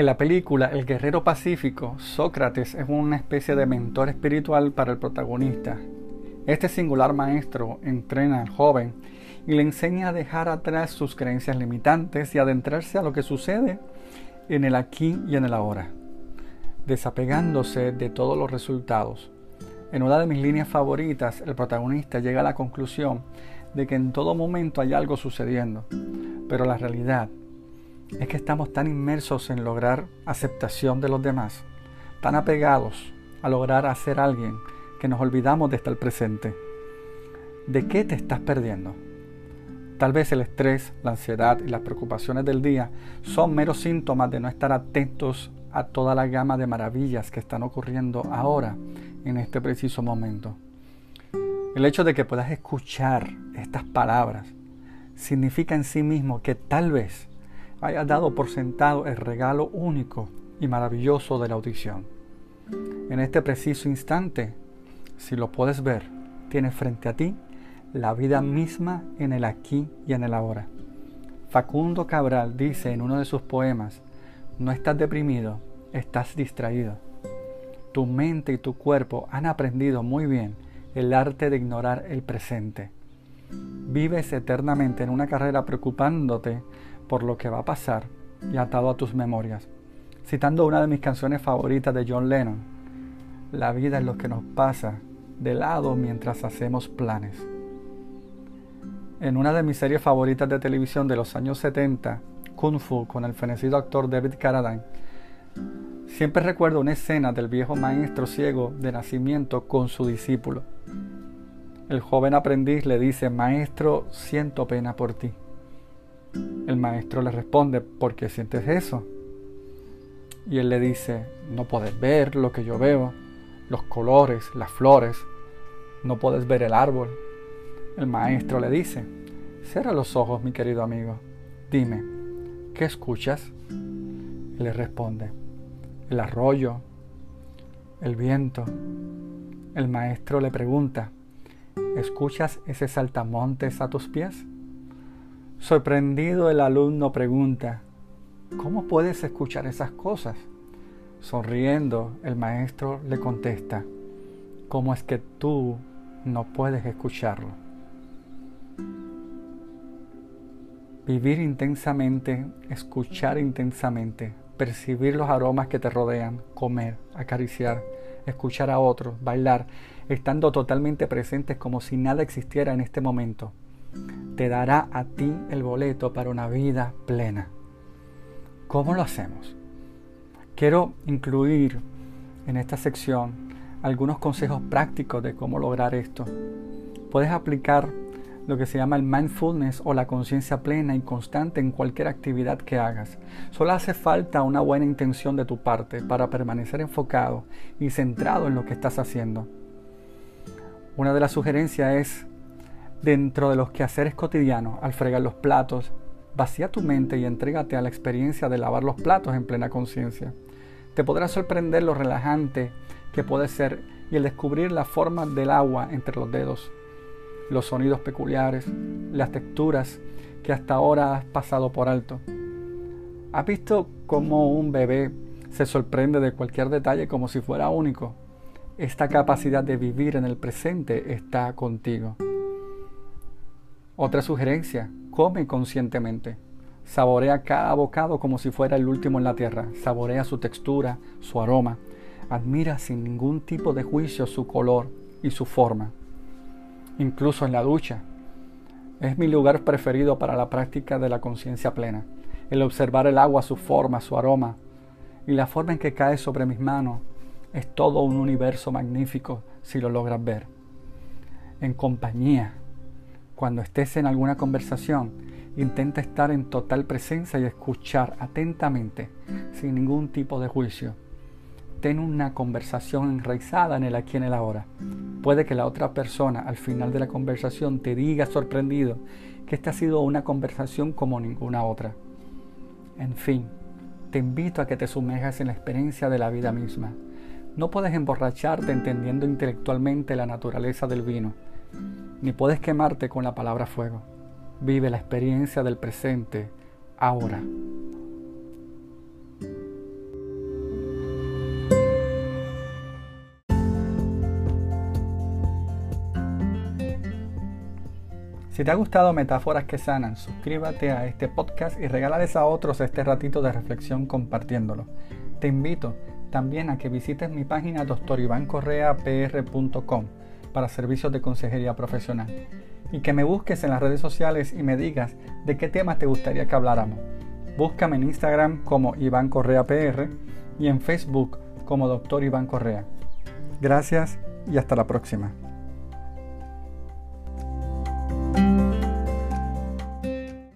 En la película El Guerrero Pacífico, Sócrates es una especie de mentor espiritual para el protagonista. Este singular maestro entrena al joven y le enseña a dejar atrás sus creencias limitantes y adentrarse a lo que sucede en el aquí y en el ahora, desapegándose de todos los resultados. En una de mis líneas favoritas, el protagonista llega a la conclusión de que en todo momento hay algo sucediendo, pero la realidad es que estamos tan inmersos en lograr aceptación de los demás, tan apegados a lograr hacer alguien, que nos olvidamos de estar presente. ¿De qué te estás perdiendo? Tal vez el estrés, la ansiedad y las preocupaciones del día son meros síntomas de no estar atentos a toda la gama de maravillas que están ocurriendo ahora, en este preciso momento. El hecho de que puedas escuchar estas palabras significa en sí mismo que tal vez hayas dado por sentado el regalo único y maravilloso de la audición. En este preciso instante, si lo puedes ver, tienes frente a ti la vida misma en el aquí y en el ahora. Facundo Cabral dice en uno de sus poemas, no estás deprimido, estás distraído. Tu mente y tu cuerpo han aprendido muy bien el arte de ignorar el presente. Vives eternamente en una carrera preocupándote por lo que va a pasar y atado a tus memorias. Citando una de mis canciones favoritas de John Lennon, la vida es lo que nos pasa de lado mientras hacemos planes. En una de mis series favoritas de televisión de los años 70, Kung Fu, con el fenecido actor David Carradine, siempre recuerdo una escena del viejo maestro ciego de nacimiento con su discípulo. El joven aprendiz le dice, Maestro, siento pena por ti. El maestro le responde, ¿por qué sientes eso? Y él le dice, no puedes ver lo que yo veo, los colores, las flores, no puedes ver el árbol. El maestro le dice, cierra los ojos, mi querido amigo, dime, ¿qué escuchas? Y le responde, el arroyo, el viento. El maestro le pregunta, ¿escuchas ese saltamontes a tus pies? Sorprendido el alumno pregunta, ¿cómo puedes escuchar esas cosas? Sonriendo, el maestro le contesta, ¿cómo es que tú no puedes escucharlo? Vivir intensamente, escuchar intensamente, percibir los aromas que te rodean, comer, acariciar, escuchar a otros, bailar, estando totalmente presentes como si nada existiera en este momento te dará a ti el boleto para una vida plena. ¿Cómo lo hacemos? Quiero incluir en esta sección algunos consejos prácticos de cómo lograr esto. Puedes aplicar lo que se llama el mindfulness o la conciencia plena y constante en cualquier actividad que hagas. Solo hace falta una buena intención de tu parte para permanecer enfocado y centrado en lo que estás haciendo. Una de las sugerencias es Dentro de los quehaceres cotidianos, al fregar los platos, vacía tu mente y entrégate a la experiencia de lavar los platos en plena conciencia. Te podrá sorprender lo relajante que puede ser y el descubrir la forma del agua entre los dedos, los sonidos peculiares, las texturas que hasta ahora has pasado por alto. ¿Has visto cómo un bebé se sorprende de cualquier detalle como si fuera único? Esta capacidad de vivir en el presente está contigo. Otra sugerencia, come conscientemente. Saborea cada bocado como si fuera el último en la tierra. Saborea su textura, su aroma. Admira sin ningún tipo de juicio su color y su forma. Incluso en la ducha. Es mi lugar preferido para la práctica de la conciencia plena. El observar el agua, su forma, su aroma y la forma en que cae sobre mis manos es todo un universo magnífico si lo logras ver. En compañía cuando estés en alguna conversación, Intenta estar en total presencia y escuchar atentamente, sin ningún tipo de juicio. Ten una conversación enraizada en el aquí y en el ahora. Puede que la otra persona al final de la conversación te diga sorprendido que esta ha sido una conversación como ninguna otra. En fin, te invito a que te sumerjas en la experiencia de la vida misma. No puedes emborracharte entendiendo intelectualmente la naturaleza del vino, ni puedes quemarte con la palabra fuego. Vive la experiencia del presente ahora. Si te ha gustado Metáforas que Sanan, suscríbete a este podcast y regálales a otros este ratito de reflexión compartiéndolo. Te invito también a que visites mi página doctorivancorreapr.com para servicios de consejería profesional y que me busques en las redes sociales y me digas de qué temas te gustaría que habláramos. Búscame en Instagram como Iván Correa PR y en Facebook como Doctor Iván Correa. Gracias y hasta la próxima.